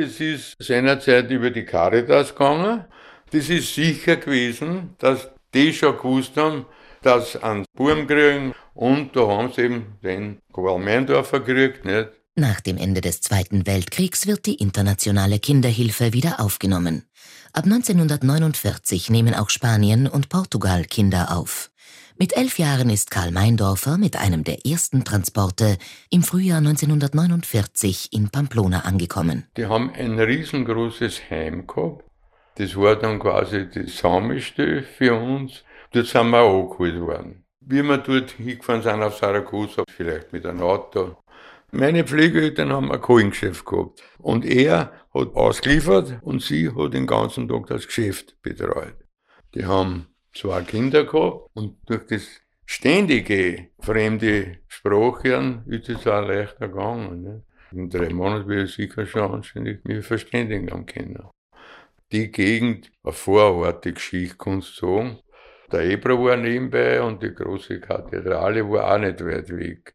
Das ist seinerzeit über die Caritas gegangen. Das ist sicher gewesen, dass die schon gewusst haben, dass einen Buben kriegen. Und da haben sie eben den Karl Meindorfer gekriegt, nicht? Nach dem Ende des Zweiten Weltkriegs wird die internationale Kinderhilfe wieder aufgenommen. Ab 1949 nehmen auch Spanien und Portugal Kinder auf. Mit elf Jahren ist Karl Meindorfer mit einem der ersten Transporte im Frühjahr 1949 in Pamplona angekommen. Die haben ein riesengroßes Heim gehabt. Das war dann quasi das Sammelstelle für uns. Dort sind wir angeholt worden. Wie wir dort hingefahren sind auf Saragossa, vielleicht mit einem Auto, meine Pflegeeltern haben ein Kohlengeschäft gehabt. Und er hat ausgeliefert und sie hat den ganzen Tag das Geschäft betreut. Die haben zwei Kinder gehabt und durch das ständige fremde Sprache ist es auch leichter gegangen. Ne? In drei Monaten will ich sicher schon anständig mich verständigen am Kinder. Die Gegend, eine vorortige Geschichte, kannst sagen. Der Ebro war nebenbei und die große Kathedrale war auch nicht weit weg.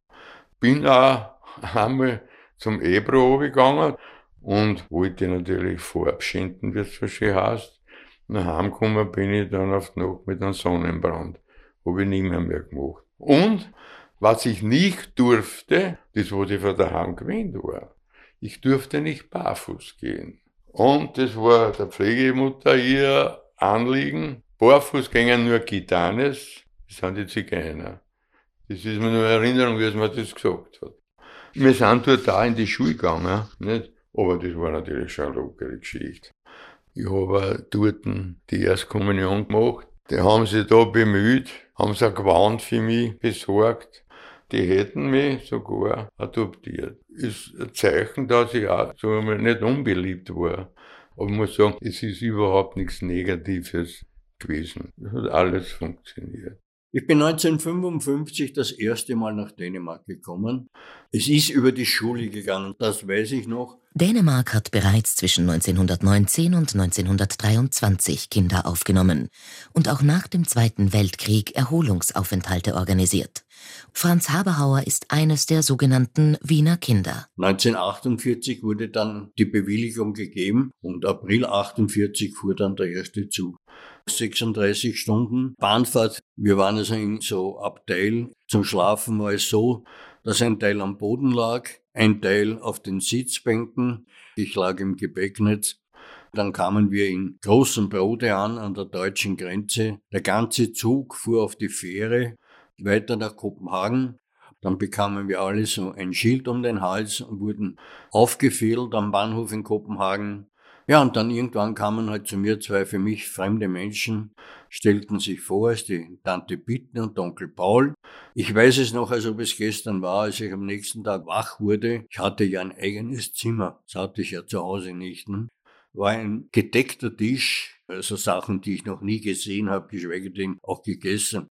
Bin auch einmal zum Ebro gegangen und wollte natürlich verabschieden, wie es so schön heißt. Nach Hause gekommen bin ich dann auf die Nacht mit einem Sonnenbrand. Habe ich nicht mehr, mehr gemacht. Und was ich nicht durfte, das ich von daheim gewöhnt war. Ich durfte nicht barfuß gehen. Und das war der Pflegemutter ihr Anliegen. Barfuß gingen nur Gitanes, das sind die Zigeuner. Das ist mir nur Erinnerung, wie es mir das gesagt hat. Wir sind dort da in die Schule gegangen, nicht? aber das war natürlich schon eine lockere Geschichte. Ich habe dort die Erstkommunion gemacht. Die haben sich da bemüht, haben ein Gewand für mich besorgt. Die hätten mich sogar adoptiert. Ist ein Zeichen, dass ich auch so nicht unbeliebt war. Aber ich muss sagen, es ist überhaupt nichts Negatives gewesen. Es hat alles funktioniert. Ich bin 1955 das erste Mal nach Dänemark gekommen. Es ist über die Schule gegangen, das weiß ich noch. Dänemark hat bereits zwischen 1919 und 1923 Kinder aufgenommen und auch nach dem Zweiten Weltkrieg Erholungsaufenthalte organisiert. Franz Haberhauer ist eines der sogenannten Wiener Kinder. 1948 wurde dann die Bewilligung gegeben und April 48 fuhr dann der erste Zug. 36 Stunden Bahnfahrt. Wir waren also in so Abteil. Zum Schlafen war es so, dass ein Teil am Boden lag, ein Teil auf den Sitzbänken. Ich lag im Gepäcknetz. Dann kamen wir in großem Brote an, an der deutschen Grenze. Der ganze Zug fuhr auf die Fähre weiter nach Kopenhagen. Dann bekamen wir alle so ein Schild um den Hals und wurden aufgefädelt am Bahnhof in Kopenhagen. Ja, und dann irgendwann kamen halt zu mir zwei für mich fremde Menschen, stellten sich vor als die Tante Bitten und Onkel Paul. Ich weiß es noch, als ob es gestern war, als ich am nächsten Tag wach wurde. Ich hatte ja ein eigenes Zimmer, das hatte ich ja zu Hause nicht. Ne? War ein gedeckter Tisch, also Sachen, die ich noch nie gesehen habe, geschweige denn auch gegessen.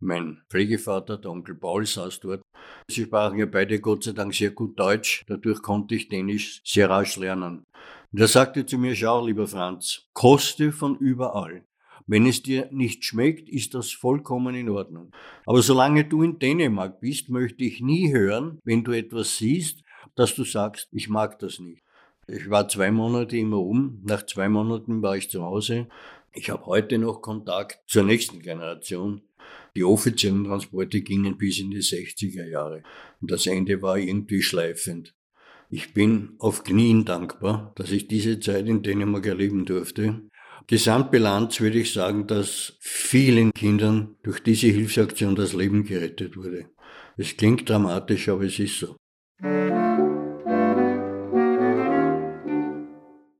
Mein Pflegevater, der Onkel Paul, saß dort. Sie sprachen ja beide Gott sei Dank sehr gut Deutsch, dadurch konnte ich Dänisch sehr rasch lernen. Und er sagte zu mir, schau, lieber Franz, koste von überall. Wenn es dir nicht schmeckt, ist das vollkommen in Ordnung. Aber solange du in Dänemark bist, möchte ich nie hören, wenn du etwas siehst, dass du sagst, ich mag das nicht. Ich war zwei Monate immer um. Nach zwei Monaten war ich zu Hause. Ich habe heute noch Kontakt zur nächsten Generation. Die offiziellen Transporte gingen bis in die 60er Jahre. Und das Ende war irgendwie schleifend. Ich bin auf Knien dankbar, dass ich diese Zeit in Dänemark erleben durfte. Gesamtbilanz würde ich sagen, dass vielen Kindern durch diese Hilfsaktion das Leben gerettet wurde. Es klingt dramatisch, aber es ist so.